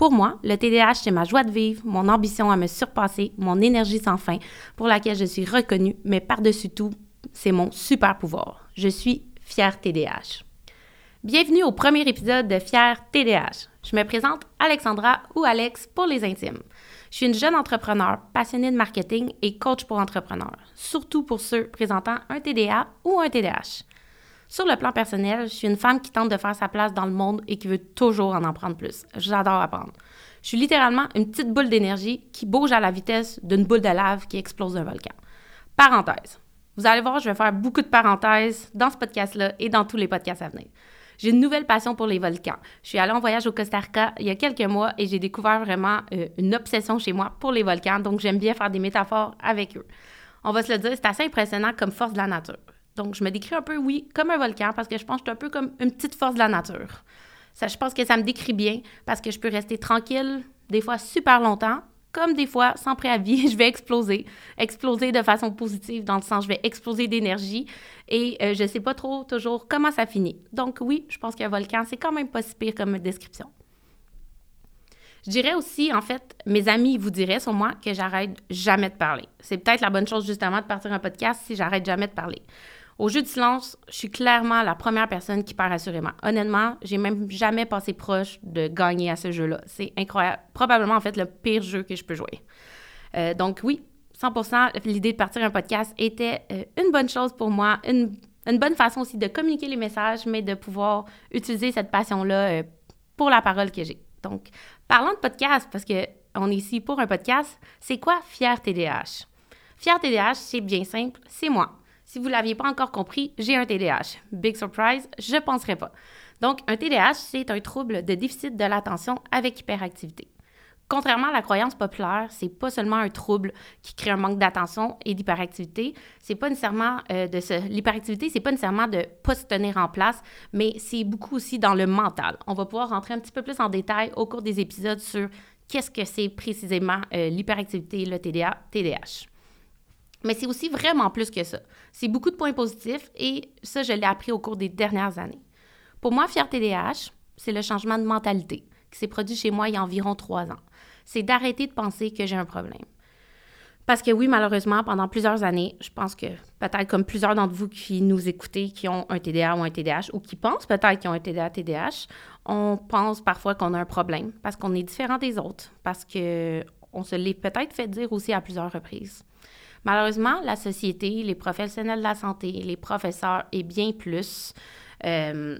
Pour moi, le TDAH, c'est ma joie de vivre, mon ambition à me surpasser, mon énergie sans fin, pour laquelle je suis reconnue, mais par-dessus tout, c'est mon super pouvoir. Je suis fière TDAH. Bienvenue au premier épisode de Fière TDAH. Je me présente Alexandra ou Alex pour les intimes. Je suis une jeune entrepreneur passionnée de marketing et coach pour entrepreneurs, surtout pour ceux présentant un TDA ou un TDAH. Sur le plan personnel, je suis une femme qui tente de faire sa place dans le monde et qui veut toujours en en prendre plus. J'adore apprendre. Je suis littéralement une petite boule d'énergie qui bouge à la vitesse d'une boule de lave qui explose d'un volcan. Parenthèse. Vous allez voir, je vais faire beaucoup de parenthèses dans ce podcast-là et dans tous les podcasts à venir. J'ai une nouvelle passion pour les volcans. Je suis allée en voyage au Costa Rica il y a quelques mois et j'ai découvert vraiment euh, une obsession chez moi pour les volcans, donc j'aime bien faire des métaphores avec eux. On va se le dire, c'est assez impressionnant comme force de la nature. Donc, je me décris un peu, oui, comme un volcan parce que je pense que je suis un peu comme une petite force de la nature. Ça, je pense que ça me décrit bien parce que je peux rester tranquille, des fois super longtemps, comme des fois, sans préavis, je vais exploser. Exploser de façon positive, dans le sens, je vais exploser d'énergie et euh, je ne sais pas trop toujours comment ça finit. Donc, oui, je pense qu'un volcan, c'est quand même pas si pire comme description. Je dirais aussi, en fait, mes amis vous diraient sur moi que j'arrête jamais de parler. C'est peut-être la bonne chose, justement, de partir un podcast si j'arrête jamais de parler. Au jeu de silence, je suis clairement la première personne qui perd assurément. Honnêtement, j'ai même jamais passé proche de gagner à ce jeu-là. C'est incroyable. Probablement, en fait, le pire jeu que je peux jouer. Euh, donc oui, 100% l'idée de partir un podcast était euh, une bonne chose pour moi, une, bonne façon aussi de communiquer les messages, mais de pouvoir utiliser cette passion-là euh, pour la parole que j'ai. Donc, parlons de podcast, parce qu'on est ici pour un podcast, c'est quoi Fier TDH? Fier TDH, c'est bien simple, c'est moi. Si vous ne l'aviez pas encore compris, j'ai un TDAH. Big surprise, je ne penserais pas. Donc, un TDAH, c'est un trouble de déficit de l'attention avec hyperactivité. Contrairement à la croyance populaire, c'est pas seulement un trouble qui crée un manque d'attention et d'hyperactivité. C'est pas nécessairement euh, de ce, l'hyperactivité, c'est pas nécessairement de pas se tenir en place, mais c'est beaucoup aussi dans le mental. On va pouvoir rentrer un petit peu plus en détail au cours des épisodes sur qu'est-ce que c'est précisément euh, l'hyperactivité, le TDA, TDAH. Mais c'est aussi vraiment plus que ça. C'est beaucoup de points positifs et ça, je l'ai appris au cours des dernières années. Pour moi, Fier TDAH, c'est le changement de mentalité qui s'est produit chez moi il y a environ trois ans. C'est d'arrêter de penser que j'ai un problème. Parce que oui, malheureusement, pendant plusieurs années, je pense que peut-être comme plusieurs d'entre vous qui nous écoutez, qui ont un TDA ou un TDAH, ou qui pensent peut-être qu'ils ont un TDA, TDAH, on pense parfois qu'on a un problème parce qu'on est différent des autres, parce qu'on se l'est peut-être fait dire aussi à plusieurs reprises. Malheureusement, la société, les professionnels de la santé, les professeurs et bien plus euh,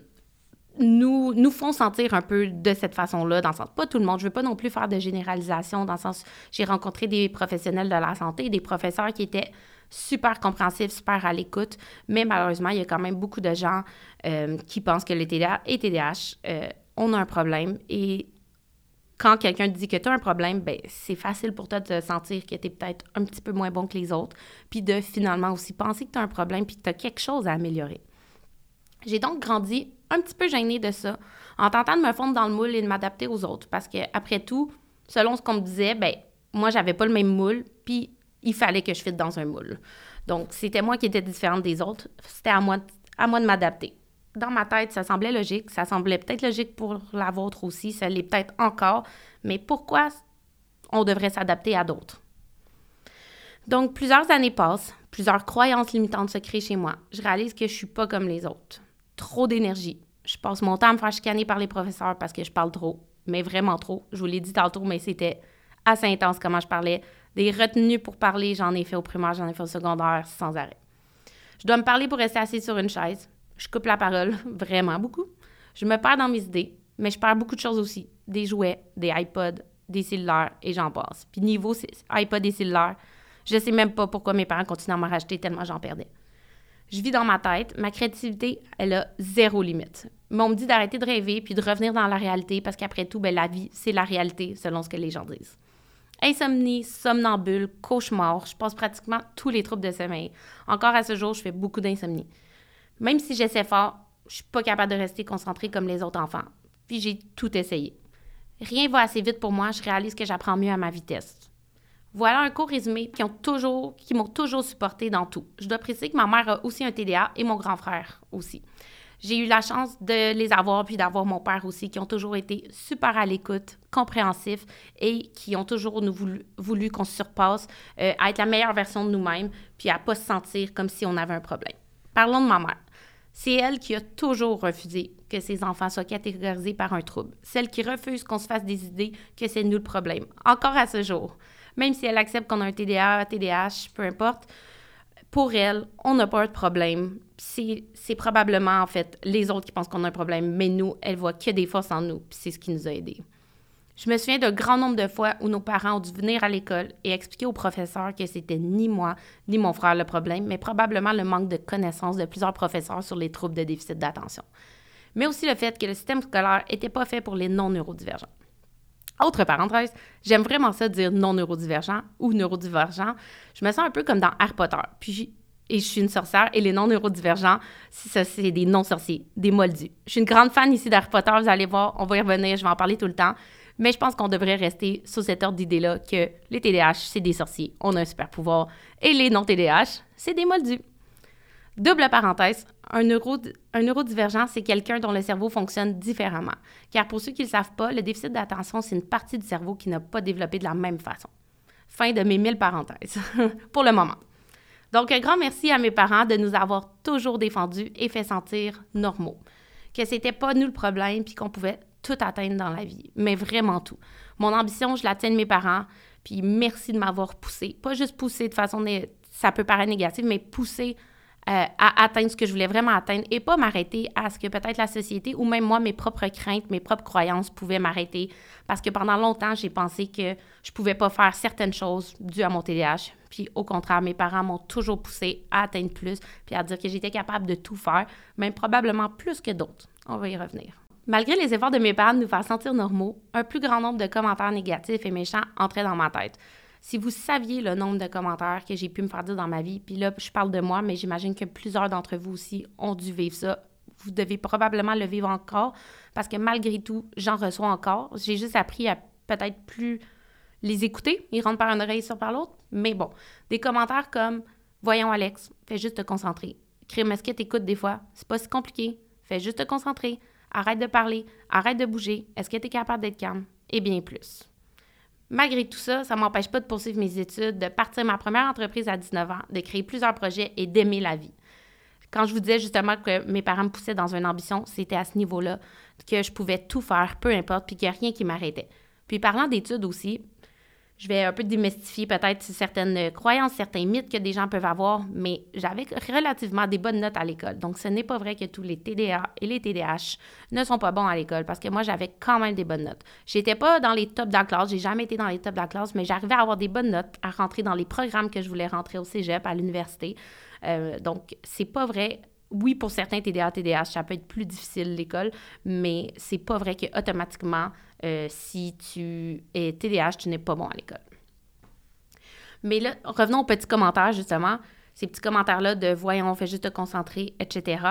nous, nous font sentir un peu de cette façon-là, dans le sens, pas tout le monde, je veux pas non plus faire de généralisation, dans le sens, j'ai rencontré des professionnels de la santé, des professeurs qui étaient super compréhensifs, super à l'écoute, mais malheureusement, il y a quand même beaucoup de gens euh, qui pensent que les TDA et TDAH, euh, on a un problème et quand quelqu'un dit que tu as un problème, ben, c'est facile pour toi de sentir que tu es peut-être un petit peu moins bon que les autres, puis de finalement aussi penser que tu as un problème, puis que tu as quelque chose à améliorer. J'ai donc grandi un petit peu gênée de ça, en tentant de me fondre dans le moule et de m'adapter aux autres, parce que après tout, selon ce qu'on me disait, ben moi, j'avais pas le même moule, puis il fallait que je fitte dans un moule. Donc, c'était moi qui étais différente des autres, c'était à moi de m'adapter dans ma tête, ça semblait logique. Ça semblait peut-être logique pour la vôtre aussi. Ça l'est peut-être encore. Mais pourquoi on devrait s'adapter à d'autres? Donc, plusieurs années passent, plusieurs croyances limitantes se créent chez moi. Je réalise que je suis pas comme les autres. Trop d'énergie. Je passe mon temps à me faire chicaner par les professeurs parce que je parle trop, mais vraiment trop. Je vous l'ai dit tantôt, mais c'était assez intense comment je parlais. Des retenues pour parler, j'en ai fait au primaire, j'en ai fait au secondaire sans arrêt. Je dois me parler pour rester assis sur une chaise. Je coupe la parole vraiment beaucoup. Je me perds dans mes idées, mais je perds beaucoup de choses aussi. Des jouets, des iPods, des cellulaires et j'en passe. Puis niveau iPod et cellulaires, je sais même pas pourquoi mes parents continuent à m'en racheter tellement j'en perdais. Je vis dans ma tête, ma créativité, elle a zéro limite. Mais on me dit d'arrêter de rêver puis de revenir dans la réalité parce qu'après tout, ben, la vie, c'est la réalité selon ce que les gens disent. Insomnie, somnambule, cauchemar, je passe pratiquement tous les troubles de sommeil. Encore à ce jour, je fais beaucoup d'insomnie. Même si j'essaie fort, je suis pas capable de rester concentrée comme les autres enfants. Puis j'ai tout essayé. Rien va assez vite pour moi, je réalise que j'apprends mieux à ma vitesse. Voilà un court résumé qui ont toujours, m'ont toujours supporté dans tout. Je dois préciser que ma mère a aussi un TDA et mon grand frère aussi. J'ai eu la chance de les avoir, puis d'avoir mon père aussi, qui ont toujours été super à l'écoute, compréhensifs et qui ont toujours nous voulu, qu'on se surpasse, euh, à être la meilleure version de nous-mêmes, puis à pas se sentir comme si on avait un problème. Parlons de ma mère. C'est elle qui a toujours refusé que ses enfants soient catégorisés par un trouble. Celle qui refuse qu'on se fasse des idées que c'est nous le problème. Encore à ce jour même si elle accepte qu'on a un TDA, TDAH, peu importe, pour elle, on n'a pas de problème. C'est probablement, en fait, les autres qui pensent qu'on a un problème, mais nous, elle voit que des forces en nous, puis c'est ce qui nous a aidés. Je me souviens d'un grand nombre de fois où nos parents ont dû venir à l'école et expliquer aux professeurs que c'était ni moi ni mon frère le problème, mais probablement le manque de connaissances de plusieurs professeurs sur les troubles de déficit d'attention. Mais aussi le fait que le système scolaire n'était pas fait pour les non-neurodivergents. Autre parenthèse, j'aime vraiment ça dire non neurodivergent ou neurodivergent. Je me sens un peu comme dans Harry Potter. Puis et je suis une sorcière et les non neurodivergents, ça c'est des non sorciers, des moldus. Je suis une grande fan ici d'Harry Potter, vous allez voir, on va y revenir, je vais en parler tout le temps. Mais je pense qu'on devrait rester sous cet ordre d'idée-là que les TDAH, c'est des sorciers, on a un super pouvoir, et les non TDAH, c'est des moldus. Double parenthèse, un neurodivergent, c'est quelqu'un dont le cerveau fonctionne différemment. Car pour ceux qui ne le savent pas, le déficit d'attention, c'est une partie du cerveau qui n'a pas développé de la même façon. Fin de mes mille parenthèses, pour le moment. Donc, un grand merci à mes parents de nous avoir toujours défendus et fait sentir normaux. Que c'était pas nous le problème, puis qu'on pouvait tout atteindre dans la vie, mais vraiment tout. Mon ambition, je la de mes parents, puis merci de m'avoir poussé. Pas juste poussé de façon, ça peut paraître négatif, mais poussé euh, à atteindre ce que je voulais vraiment atteindre et pas m'arrêter à ce que peut-être la société ou même moi, mes propres craintes, mes propres croyances pouvaient m'arrêter. Parce que pendant longtemps, j'ai pensé que je pouvais pas faire certaines choses dues à mon TDAH. Puis au contraire, mes parents m'ont toujours poussé à atteindre plus, puis à dire que j'étais capable de tout faire, même probablement plus que d'autres. On va y revenir. Malgré les efforts de mes parents de nous faire sentir normaux, un plus grand nombre de commentaires négatifs et méchants entraient dans ma tête. Si vous saviez le nombre de commentaires que j'ai pu me faire dire dans ma vie, puis là, je parle de moi, mais j'imagine que plusieurs d'entre vous aussi ont dû vivre ça. Vous devez probablement le vivre encore parce que malgré tout, j'en reçois encore. J'ai juste appris à peut-être plus les écouter. Ils rentrent par une oreille, sur par l'autre. Mais bon, des commentaires comme Voyons, Alex, fais juste te concentrer. Crime, est-ce que t'écoutes des fois? C'est pas si compliqué. Fais juste te concentrer. Arrête de parler. Arrête de bouger. Est-ce que tu es capable d'être calme? Et bien plus. Malgré tout ça, ça ne m'empêche pas de poursuivre mes études, de partir ma première entreprise à 19 ans, de créer plusieurs projets et d'aimer la vie. Quand je vous disais justement que mes parents me poussaient dans une ambition, c'était à ce niveau-là que je pouvais tout faire, peu importe, puis qu'il n'y a rien qui m'arrêtait. Puis parlant d'études aussi, je vais un peu démystifier peut-être certaines croyances, certains mythes que des gens peuvent avoir, mais j'avais relativement des bonnes notes à l'école. Donc, ce n'est pas vrai que tous les TDA et les TDAH ne sont pas bons à l'école parce que moi, j'avais quand même des bonnes notes. J'étais pas dans les tops de la classe, j'ai jamais été dans les tops de la classe, mais j'arrivais à avoir des bonnes notes, à rentrer dans les programmes que je voulais rentrer au cégep, à l'université. Euh, donc, c'est pas vrai oui, pour certains TDA, TDAH, ça peut être plus difficile l'école, mais c'est pas vrai que automatiquement, euh, si tu es TDAH, tu n'es pas bon à l'école. Mais là, revenons aux petits commentaires, justement. Ces petits commentaires-là de voyons, on fait juste te concentrer, etc.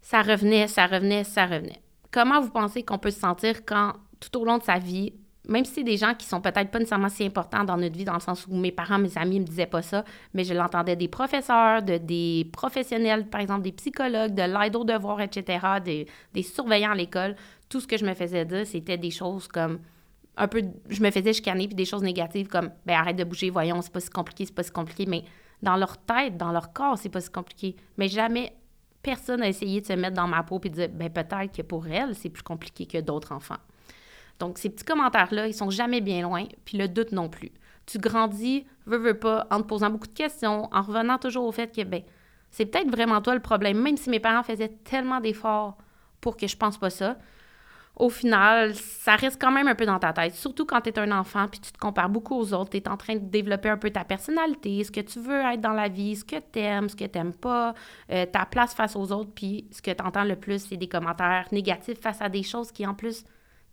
Ça revenait, ça revenait, ça revenait. Comment vous pensez qu'on peut se sentir quand, tout au long de sa vie, même si c'est des gens qui sont peut-être pas nécessairement si importants dans notre vie, dans le sens où mes parents, mes amis me disaient pas ça, mais je l'entendais des professeurs, de, des professionnels, par exemple des psychologues, de l'aide aux devoirs, etc., des, des surveillants à l'école. Tout ce que je me faisais dire, c'était des choses comme un peu, je me faisais chicaner, puis des choses négatives comme, ben arrête de bouger, voyons, c'est pas si compliqué, c'est pas si compliqué, mais dans leur tête, dans leur corps, c'est pas si compliqué. Mais jamais personne n'a essayé de se mettre dans ma peau et de dire, ben peut-être que pour elle, c'est plus compliqué que d'autres enfants. Donc, ces petits commentaires-là, ils sont jamais bien loin, puis le doute non plus. Tu grandis, veux, veux pas, en te posant beaucoup de questions, en revenant toujours au fait que, ben, c'est peut-être vraiment toi le problème, même si mes parents faisaient tellement d'efforts pour que je pense pas ça. Au final, ça reste quand même un peu dans ta tête, surtout quand tu es un enfant puis tu te compares beaucoup aux autres. Tu es en train de développer un peu ta personnalité, ce que tu veux être dans la vie, ce que tu aimes, ce que tu n'aimes pas, euh, ta place face aux autres. Puis ce que tu entends le plus, c'est des commentaires négatifs face à des choses qui, en plus,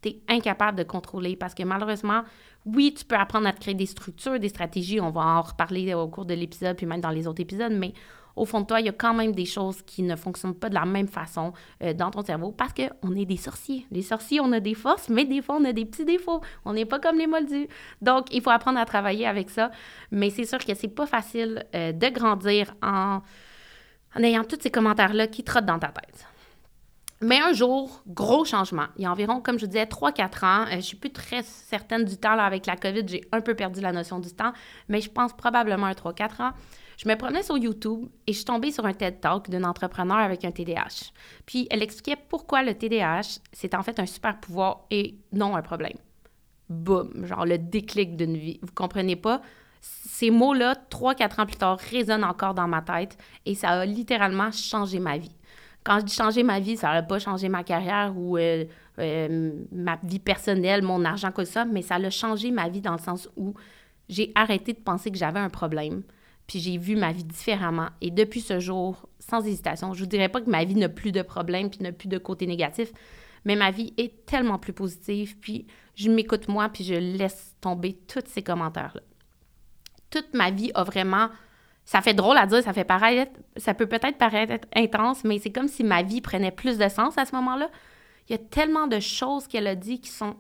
tu incapable de contrôler parce que malheureusement, oui, tu peux apprendre à te créer des structures, des stratégies, on va en reparler au cours de l'épisode, puis même dans les autres épisodes, mais au fond de toi, il y a quand même des choses qui ne fonctionnent pas de la même façon euh, dans ton cerveau parce qu'on est des sorciers. Les sorciers, on a des forces, mais des fois, on a des petits défauts. On n'est pas comme les moldus. Donc, il faut apprendre à travailler avec ça. Mais c'est sûr que c'est pas facile euh, de grandir en, en ayant tous ces commentaires-là qui trottent dans ta tête. Mais un jour, gros changement. Il y a environ, comme je disais, 3-4 ans. Euh, je suis plus très certaine du temps. Là, avec la COVID, j'ai un peu perdu la notion du temps, mais je pense probablement un 3-4 ans. Je me promenais sur YouTube et je suis tombée sur un TED Talk d'une entrepreneur avec un TDAH. Puis elle expliquait pourquoi le TDAH, c'est en fait un super pouvoir et non un problème. Boum, genre le déclic d'une vie. Vous comprenez pas? Ces mots-là, 3-4 ans plus tard, résonnent encore dans ma tête et ça a littéralement changé ma vie. Quand je dis changer ma vie, ça n'a pas changé ma carrière ou euh, euh, ma vie personnelle, mon argent, que ça, mais ça a changé ma vie dans le sens où j'ai arrêté de penser que j'avais un problème. Puis j'ai vu ma vie différemment. Et depuis ce jour, sans hésitation, je ne vous dirais pas que ma vie n'a plus de problèmes puis n'a plus de côté négatif, mais ma vie est tellement plus positive. Puis je m'écoute moi, puis je laisse tomber tous ces commentaires-là. Toute ma vie a vraiment ça fait drôle à dire, ça fait paraître, ça peut peut-être paraître intense, mais c'est comme si ma vie prenait plus de sens à ce moment-là. Il y a tellement de choses qu'elle a dit qui sont.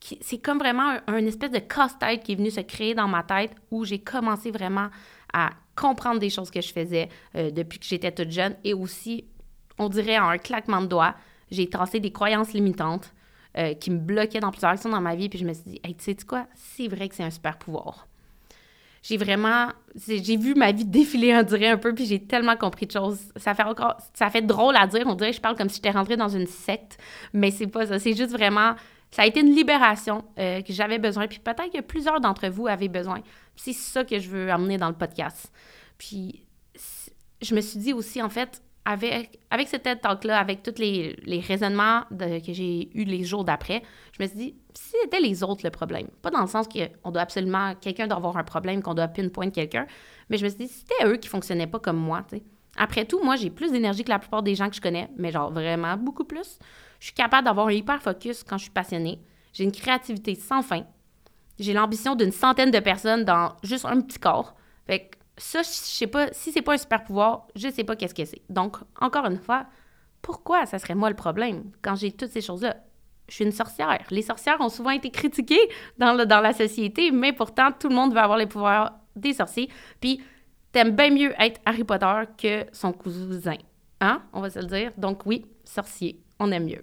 Qui, c'est comme vraiment un, espèce de casse-tête qui est venu se créer dans ma tête où j'ai commencé vraiment à comprendre des choses que je faisais euh, depuis que j'étais toute jeune et aussi, on dirait en un claquement de doigts, j'ai tracé des croyances limitantes euh, qui me bloquaient dans plusieurs actions dans ma vie. Puis je me suis dit, hey, tu sais quoi, c'est vrai que c'est un super pouvoir j'ai vraiment, j'ai vu ma vie défiler, on dirait un peu, puis j'ai tellement compris de choses. Ça fait encore, ça fait drôle à dire, on dirait que je parle comme si j'étais rentrée dans une secte, mais c'est pas ça. C'est juste vraiment, ça a été une libération euh, que j'avais besoin, puis peut-être que plusieurs d'entre vous avaient besoin. C'est ça que je veux amener dans le podcast. Puis je me suis dit aussi, en fait, avec, avec ce TED Talk-là, avec tous les, les raisonnements que j'ai eus les jours d'après, je me suis dit, c'était les autres le problème, pas dans le sens qu'on doit absolument, quelqu'un doit avoir un problème, qu'on doit pinpoint quelqu'un, mais je me suis dit, c'était eux qui fonctionnaient pas comme moi. Après tout, moi, j'ai plus d'énergie que la plupart des gens que je connais, mais genre vraiment beaucoup plus. Je suis capable d'avoir un hyper focus quand je suis passionnée. J'ai une créativité sans fin. J'ai l'ambition d'une centaine de personnes dans juste un petit corps. Fait que ça, je sais pas, si c'est pas un super pouvoir, je sais pas qu'est-ce que c'est. Donc, encore une fois, pourquoi ça serait moi le problème quand j'ai toutes ces choses-là? Je suis une sorcière. Les sorcières ont souvent été critiquées dans, la société, mais pourtant, tout le monde veut avoir les pouvoirs des sorciers. Puis, t'aimes bien mieux être Harry Potter que son cousin. Hein? On va se le dire. Donc, oui, sorcier, on aime mieux.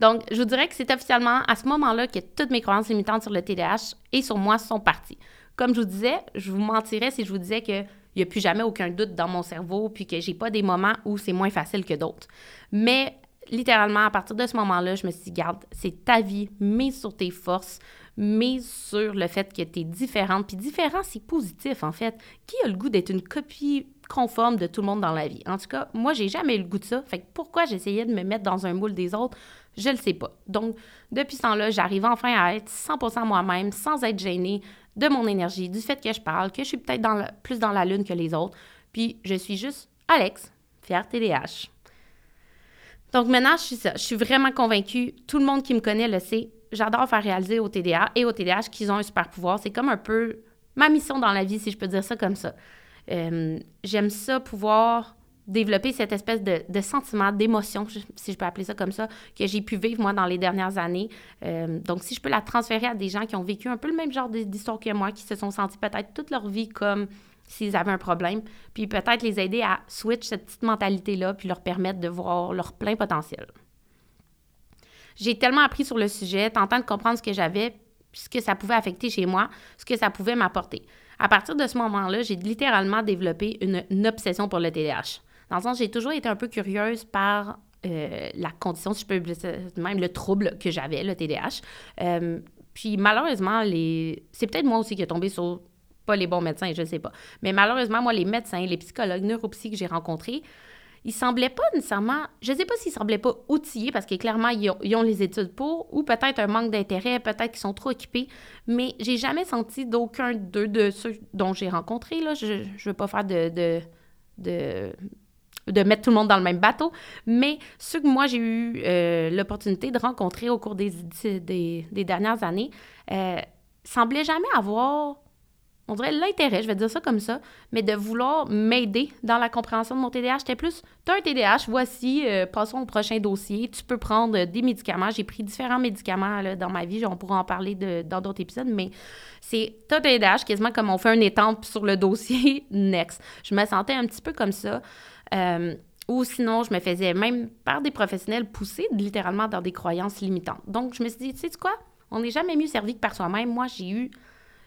Donc, je vous dirais que c'est officiellement à ce moment-là que toutes mes croyances limitantes sur le TDAH et sur moi sont parties. Comme je vous disais, je vous mentirais si je vous disais qu'il n'y a plus jamais aucun doute dans mon cerveau, puis que j'ai pas des moments où c'est moins facile que d'autres. Mais littéralement, à partir de ce moment-là, je me suis dit, garde, c'est ta vie, mise sur tes forces, mise sur le fait que tu es différente. Puis différent, c'est positif, en fait. Qui a le goût d'être une copie conforme de tout le monde dans la vie? En tout cas, moi, j'ai jamais eu le goût de ça. Fait que pourquoi j'essayais de me mettre dans un moule des autres? Je le sais pas. Donc, depuis ce temps-là, j'arrive enfin à être 100% moi-même, sans être gênée, de mon énergie, du fait que je parle, que je suis peut-être plus dans la lune que les autres. Puis je suis juste Alex, fière TDH. Donc maintenant, je suis vraiment convaincue. Tout le monde qui me connaît le sait. J'adore faire réaliser au TDA et au TDH qu'ils ont un super pouvoir. C'est comme un peu ma mission dans la vie, si je peux dire ça comme ça. Euh, j'aime ça pouvoir développer cette espèce de, de sentiment, d'émotion, si je peux appeler ça comme ça, que j'ai pu vivre moi dans les dernières années. Euh, donc, si je peux la transférer à des gens qui ont vécu un peu le même genre d'histoire que moi, qui se sont sentis peut-être toute leur vie comme s'ils avaient un problème, puis peut-être les aider à switch cette petite mentalité-là, puis leur permettre de voir leur plein potentiel. J'ai tellement appris sur le sujet, tentant de comprendre ce que j'avais, ce que ça pouvait affecter chez moi, ce que ça pouvait m'apporter. À partir de ce moment-là, j'ai littéralement développé une, obsession pour le TDAH. Dans le sens, j'ai toujours été un peu curieuse par euh, la condition, si je peux même le trouble que j'avais, le TDAH. Euh, puis malheureusement, les... c'est peut-être moi aussi qui ai tombé sur pas les bons médecins, je ne sais pas. Mais malheureusement, moi, les médecins, les psychologues, neuropsy que j'ai rencontrés, ils semblaient pas nécessairement, je ne sais pas s'ils semblaient pas outillés parce que clairement, ils ont, les études pour, ou peut-être un manque d'intérêt, peut-être qu'ils sont trop occupés, mais j'ai jamais senti d'aucun d'eux, de ceux dont j'ai rencontré, là, je ne veux pas faire de, de mettre tout le monde dans le même bateau, mais ceux que moi j'ai eu euh, l'opportunité de rencontrer au cours des dernières années euh, semblaient jamais avoir on dirait l'intérêt, je vais dire ça comme ça, mais de vouloir m'aider dans la compréhension de mon TDAH. C'était plus, tu as un TDAH, voici, euh, passons au prochain dossier. Tu peux prendre des médicaments. J'ai pris différents médicaments dans ma vie. On pourra en parler dans d'autres épisodes, mais c'est, tu un TDAH, quasiment comme on fait un étampe sur le dossier, next. Je me sentais un petit peu comme ça. Euh, ou sinon, je me faisais même par des professionnels pousser littéralement dans des croyances limitantes. Donc, je me suis dit, tu sais quoi? On n'est jamais mieux servi que par soi-même. Moi, j'ai eu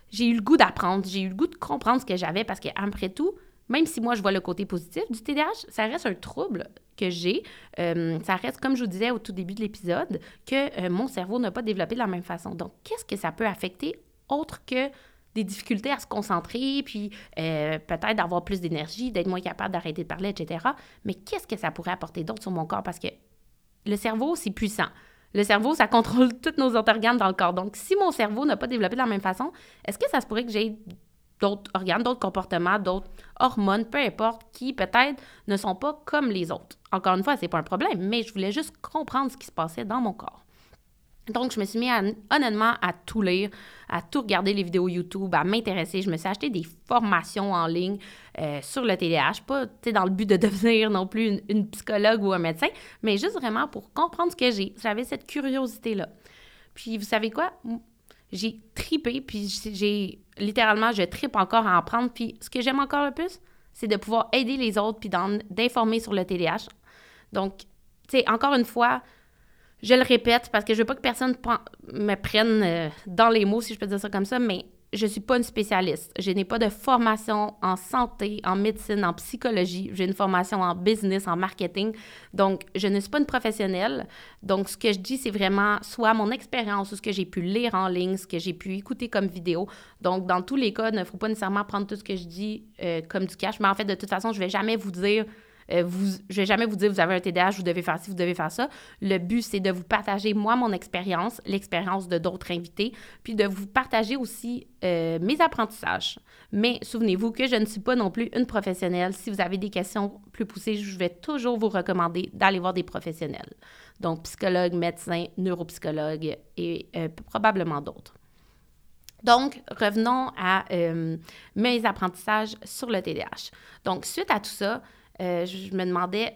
j'ai eu le goût d'apprendre, j'ai eu le goût de comprendre ce que j'avais parce qu'après tout, même si moi je vois le côté positif du TDAH, ça reste un trouble que j'ai. Euh, ça reste, comme je vous disais au tout début de l'épisode, que euh, mon cerveau n'a pas développé de la même façon. Donc, qu'est-ce que ça peut affecter autre que des difficultés à se concentrer, puis euh, peut-être d'avoir plus d'énergie, d'être moins capable d'arrêter de parler, etc. Mais qu'est-ce que ça pourrait apporter d'autre sur mon corps? Parce que le cerveau, c'est puissant. Le cerveau, ça contrôle tous nos autres organes dans le corps. Donc, si mon cerveau n'a pas développé de la même façon, est-ce que ça se pourrait que j'ai d'autres organes, d'autres comportements, d'autres hormones, peu importe, qui peut-être ne sont pas comme les autres? Encore une fois, c'est pas un problème, mais je voulais juste comprendre ce qui se passait dans mon corps. Donc, je me suis mis honnêtement à tout lire, à tout regarder les vidéos YouTube, à m'intéresser. Je me suis acheté des formations en ligne euh, sur le TDAH, pas dans le but de devenir non plus une, psychologue ou un médecin, mais juste vraiment pour comprendre ce que j'ai. J'avais cette curiosité-là. Puis, vous savez quoi? J'ai tripé, puis j'ai littéralement, je tripe encore à en prendre. Puis, ce que j'aime encore le plus, c'est de pouvoir aider les autres, puis d'informer sur le TDAH. Donc, tu sais, encore une fois, je le répète parce que je veux pas que personne me prenne euh, dans les mots, si je peux dire ça comme ça, mais je suis pas une spécialiste. Je n'ai pas de formation en santé, en médecine, en psychologie. J'ai une formation en business, en marketing. Donc, je ne suis pas une professionnelle. Donc, ce que je dis, c'est vraiment soit mon expérience ou ce que j'ai pu lire en ligne, ce que j'ai pu écouter comme vidéo. Donc, dans tous les cas, il ne faut pas nécessairement prendre tout ce que je dis euh, comme du cash. Mais en fait, de toute façon, je vais jamais vous dire euh, je vais jamais vous dire vous avez un TDAH, vous devez faire ci, vous devez faire ça. Le but, c'est de vous partager, moi, mon expérience, l'expérience de d'autres invités, puis de vous partager aussi euh, mes apprentissages. Mais souvenez-vous que je ne suis pas non plus une professionnelle. Si vous avez des questions plus poussées, je vais toujours vous recommander d'aller voir des professionnels. Donc, psychologue, médecin, neuropsychologue et euh, probablement d'autres. Donc, revenons à mes apprentissages sur le TDAH. Donc, suite à tout ça, euh, je me demandais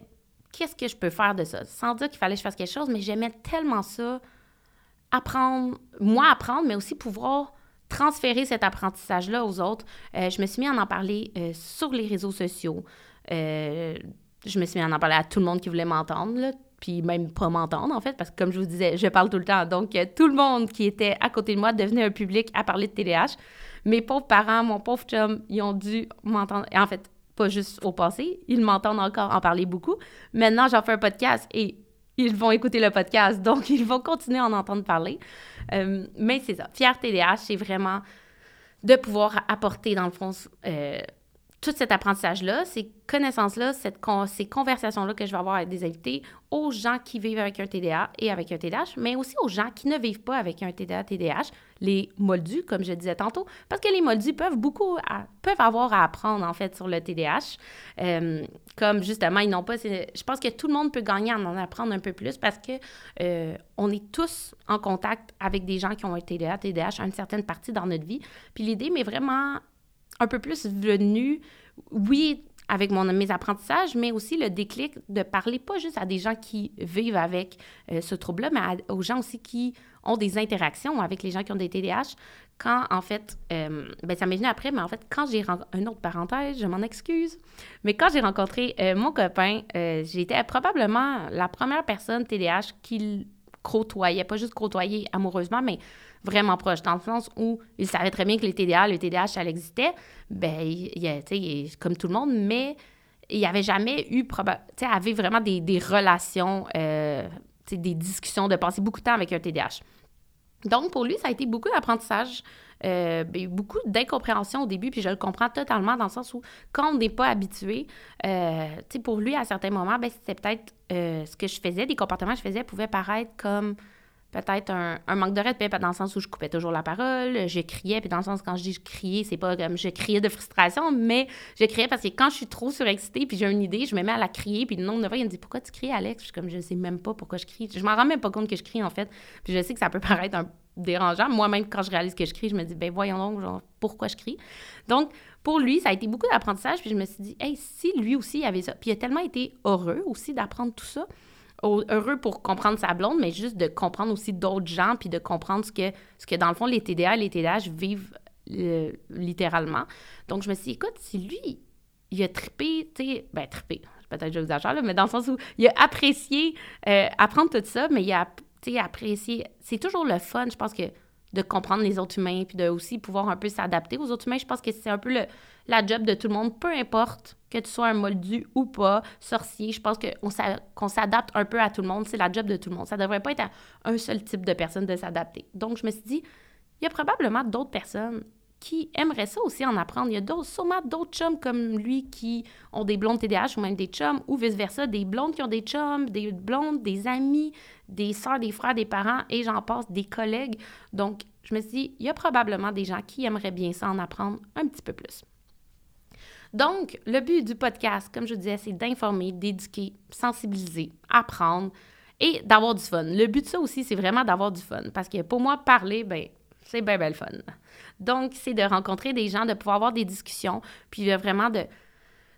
qu'est-ce que je peux faire de ça? Sans dire qu'il fallait que je fasse quelque chose, mais j'aimais tellement ça, apprendre, moi apprendre, mais aussi pouvoir transférer cet apprentissage-là aux autres. Euh, je me suis mis à en parler euh, sur les réseaux sociaux. je me suis mis à en parler à tout le monde qui voulait m'entendre, puis même pas m'entendre, en fait, parce que comme je vous disais, je parle tout le temps. Donc, tout le monde qui était à côté de moi devenait un public à parler de TDAH. Mes pauvres parents, mon pauvre chum, ils ont dû m'entendre. En fait, pas juste au passé, ils m'entendent encore en parler beaucoup. Maintenant, j'en fais un podcast et ils vont écouter le podcast, donc ils vont continuer à en entendre parler. Euh, mais c'est ça. Fier TDH, c'est vraiment de pouvoir apporter, dans le fond, euh, tout cet apprentissage-là, ces connaissances-là, ces conversations-là que je vais avoir avec des invités, aux gens qui vivent avec un TDA et avec un TDAH, mais aussi aux gens qui ne vivent pas avec un TDA, TDAH, les moldus, comme je disais tantôt, parce que les moldus peuvent beaucoup, peuvent avoir à apprendre, en fait, sur le TDAH. Euh, comme, justement, ils n'ont pas... Je pense que tout le monde peut gagner à en apprendre un peu plus parce que euh, on est tous en contact avec des gens qui ont un TDA, TDAH à une certaine partie dans notre vie. Puis l'idée m'est vraiment un peu plus venu, oui, avec mes apprentissages, mais aussi le déclic de parler pas juste à des gens qui vivent avec euh, ce trouble-là, mais aux gens aussi qui ont des interactions avec les gens qui ont des TDAH. Quand, en fait, euh, ben, ça m'est venu après, mais en fait, quand j'ai rencontré, une autre parenthèse, je m'en excuse, mais quand j'ai rencontré euh, mon copain, j'étais probablement la première personne TDAH qu'il côtoyait, pas juste côtoyer amoureusement, mais vraiment proche, dans le sens où il savait très bien que les TDA, le TDAH, ça existait, ben, il, il, comme tout le monde, mais il n'y avait jamais eu, tu sais, avait vraiment des, des relations, euh, des discussions, de passer beaucoup de temps avec un TDAH. Donc, pour lui, ça a été beaucoup d'apprentissage, euh, beaucoup d'incompréhension au début, puis je le comprends totalement dans le sens où, quand on n'est pas habitué, euh, tu sais, pour lui, à certains moments, ben, c'était peut-être euh, ce que je faisais, des comportements que je faisais pouvaient paraître comme peut-être un, manque de respect, dans le sens où je coupais toujours la parole, je criais, puis dans le sens quand je dis je criais, c'est pas comme je criais de frustration, mais je criais parce que quand je suis trop surexcitée, puis j'ai une idée, je me mets à la crier, puis le nombre de fois, il me dit Pourquoi tu cries, Alex? Je suis comme Je sais même pas pourquoi je crie. Je m'en rends même pas compte que je crie, en fait. Puis je sais que ça peut paraître dérangeant. Moi-même, quand je réalise que je crie, je me dis Ben voyons donc, pourquoi je crie? Donc, pour lui, ça a été beaucoup d'apprentissage, puis je me suis dit Hey, si lui aussi avait ça. Puis il a tellement été heureux aussi d'apprendre tout ça heureux pour comprendre sa blonde, mais juste de comprendre aussi d'autres gens, puis de comprendre ce que, ce que dans le fond, les TDA et les TDAH vivent euh, littéralement. Donc, je me suis dit, écoute, si lui, il a trippé, tu sais, ben, trippé, peut-être que j'exagère, là, mais dans le sens où il a apprécié euh, apprendre tout ça, mais il a, apprécié. C'est toujours le fun, je pense que de comprendre les autres humains, puis de aussi pouvoir un peu s'adapter aux autres humains. Je pense que c'est un peu le, la job de tout le monde, peu importe que tu sois un moldu ou pas, sorcier. Je pense qu'on s'adapte un peu à tout le monde. C'est la job de tout le monde. Ça devrait pas être à un seul type de personne de s'adapter. Donc, je me suis dit, il y a probablement d'autres personnes qui aimeraient ça aussi en apprendre. Il y a sûrement d'autres chums comme lui qui ont des blondes TDAH ou même des chums ou vice-versa, des blondes qui ont des chums, des blondes, des amis, des soeurs, des frères, des parents et j'en passe, des collègues. Donc, je me suis dit, il y a probablement des gens qui aimeraient bien ça en apprendre un petit peu plus. Donc, le but du podcast, comme je disais, c'est d'informer, d'éduquer, sensibiliser, apprendre et d'avoir du fun. Le but de ça aussi, c'est vraiment d'avoir du fun parce que pour moi, parler, ben, c'est bien, bien le fun. Donc, c'est de rencontrer des gens, de pouvoir avoir des discussions, puis vraiment de,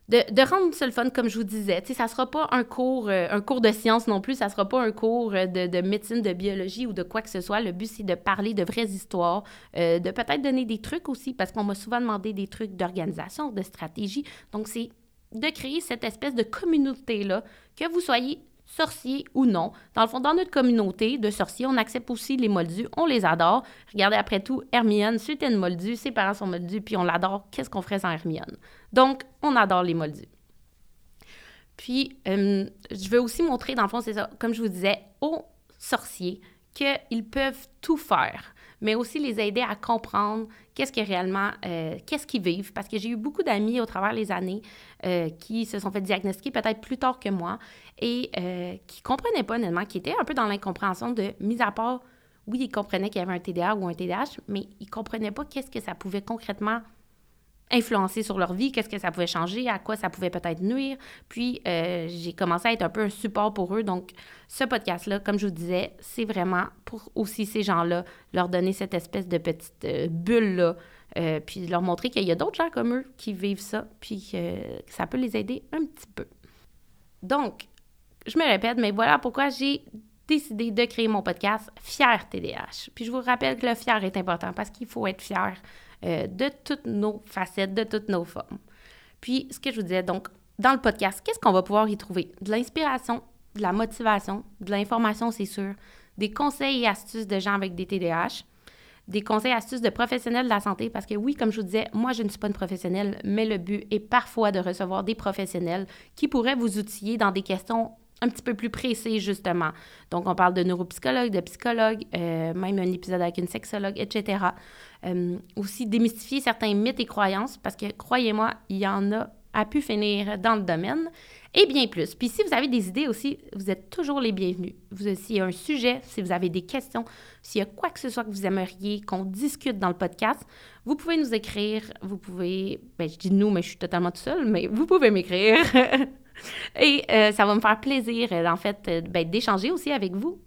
de, rendre ça le fun, comme je vous disais. Tu sais, ça sera pas un cours, euh, un cours de science non plus, ça sera pas un cours euh, de, médecine, de biologie ou de quoi que ce soit. Le but, c'est de parler de vraies histoires, euh, de peut-être donner des trucs aussi, parce qu'on m'a souvent demandé des trucs d'organisation, de stratégie. Donc, c'est de créer cette espèce de communauté-là, que vous soyez sorciers ou non. Dans le fond, dans notre communauté de sorciers, on accepte aussi les moldus, on les adore. Regardez, après tout, Hermione, c'était une moldue, ses parents sont moldus, puis on l'adore. Qu'est-ce qu'on ferait sans Hermione? Donc, on adore les moldus. Puis, euh, je veux aussi montrer, dans le fond, c'est ça, comme je vous disais, aux sorciers qu'ils peuvent tout faire mais aussi les aider à comprendre qu'est-ce que réellement, euh, qu'est-ce qu'ils vivent. Parce que j'ai eu beaucoup d'amis au travers les années euh, qui se sont fait diagnostiquer peut-être plus tard que moi et euh, qui ne comprenaient pas honnêtement, qui étaient un peu dans l'incompréhension de, mis à part, oui, ils comprenaient qu'il y avait un TDA ou un TDAH, mais ils ne comprenaient pas qu'est-ce que ça pouvait concrètement influencer sur leur vie, qu'est-ce que ça pouvait changer, à quoi ça pouvait peut-être nuire. Puis, euh, j'ai commencé à être un peu un support pour eux. Donc, ce podcast-là, comme je vous disais, c'est vraiment pour aussi ces gens-là, leur donner cette espèce de petite euh, bulle-là, euh, puis leur montrer qu'il y a d'autres gens comme eux qui vivent ça, puis que ça peut les aider un petit peu. Donc, je me répète, mais voilà pourquoi j'ai décidé de créer mon podcast Fier TDH. Puis je vous rappelle que le fier est important parce qu'il faut être fier euh, de toutes nos facettes, de toutes nos formes. Puis, ce que je vous disais, donc, dans le podcast, qu'est-ce qu'on va pouvoir y trouver? De l'inspiration, de la motivation, de l'information, c'est sûr, des conseils et astuces de gens avec des TDAH, des conseils et astuces de professionnels de la santé, parce que oui, comme je vous disais, moi, je ne suis pas une professionnelle, mais le but est parfois de recevoir des professionnels qui pourraient vous outiller dans des questions un petit peu plus précis, justement. Donc, on parle de neuropsychologue, de psychologue, euh, même un épisode avec une sexologue, etc. Euh, aussi, démystifier certains mythes et croyances, parce que, croyez-moi, il y en a à pu finir dans le domaine, et bien plus. Puis si vous avez des idées aussi, vous êtes toujours les bienvenus. S'il y a un sujet, si vous avez des questions, s'il y a quoi que ce soit que vous aimeriez qu'on discute dans le podcast, vous pouvez nous écrire, vous pouvez, ben je dis nous, mais je suis totalement tout seul, mais vous pouvez m'écrire. Et euh, ça va me faire plaisir, euh, en fait, euh, ben, d'échanger aussi avec vous,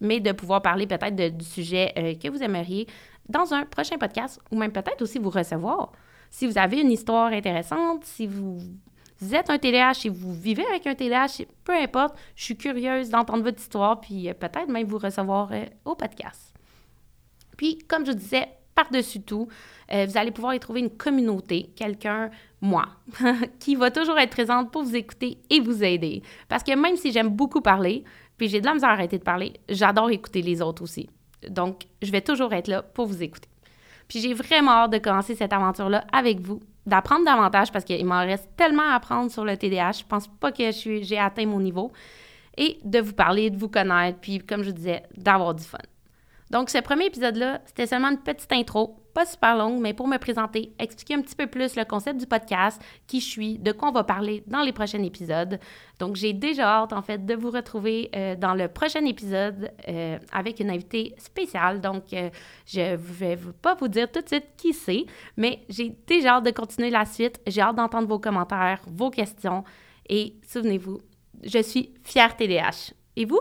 mais de pouvoir parler peut-être du sujet que vous aimeriez dans un prochain podcast ou même peut-être aussi vous recevoir. Si vous avez une histoire intéressante, si vous, êtes un TDAH, si vous vivez avec un TDAH, peu importe, je suis curieuse d'entendre votre histoire, puis peut-être même vous recevoir au podcast. Puis, comme je disais, par-dessus tout, euh, vous allez pouvoir y trouver une communauté, quelqu'un, moi, qui va toujours être présente pour vous écouter et vous aider. Parce que même si j'aime beaucoup parler, puis j'ai de la misère à arrêter de parler, j'adore écouter les autres aussi. Donc, je vais toujours être là pour vous écouter. Puis j'ai vraiment hâte de commencer cette aventure-là avec vous, d'apprendre davantage parce qu'il m'en reste tellement à apprendre sur le TDAH. Je pense pas que j'ai atteint mon niveau. Et de vous parler, de vous connaître, puis comme je disais, d'avoir du fun. Donc, ce premier épisode-là, c'était seulement une petite intro pas super longue, mais pour me présenter, expliquer un petit peu plus le concept du podcast, qui je suis, de quoi on va parler dans les prochains épisodes. Donc, j'ai déjà hâte, en fait, de vous retrouver euh, dans le prochain épisode euh, avec une invitée spéciale. Donc, euh, je vais pas vous dire tout de suite qui c'est, mais j'ai déjà hâte de continuer la suite. J'ai hâte d'entendre vos commentaires, vos questions. Et souvenez-vous, je suis fière TDH. Et vous?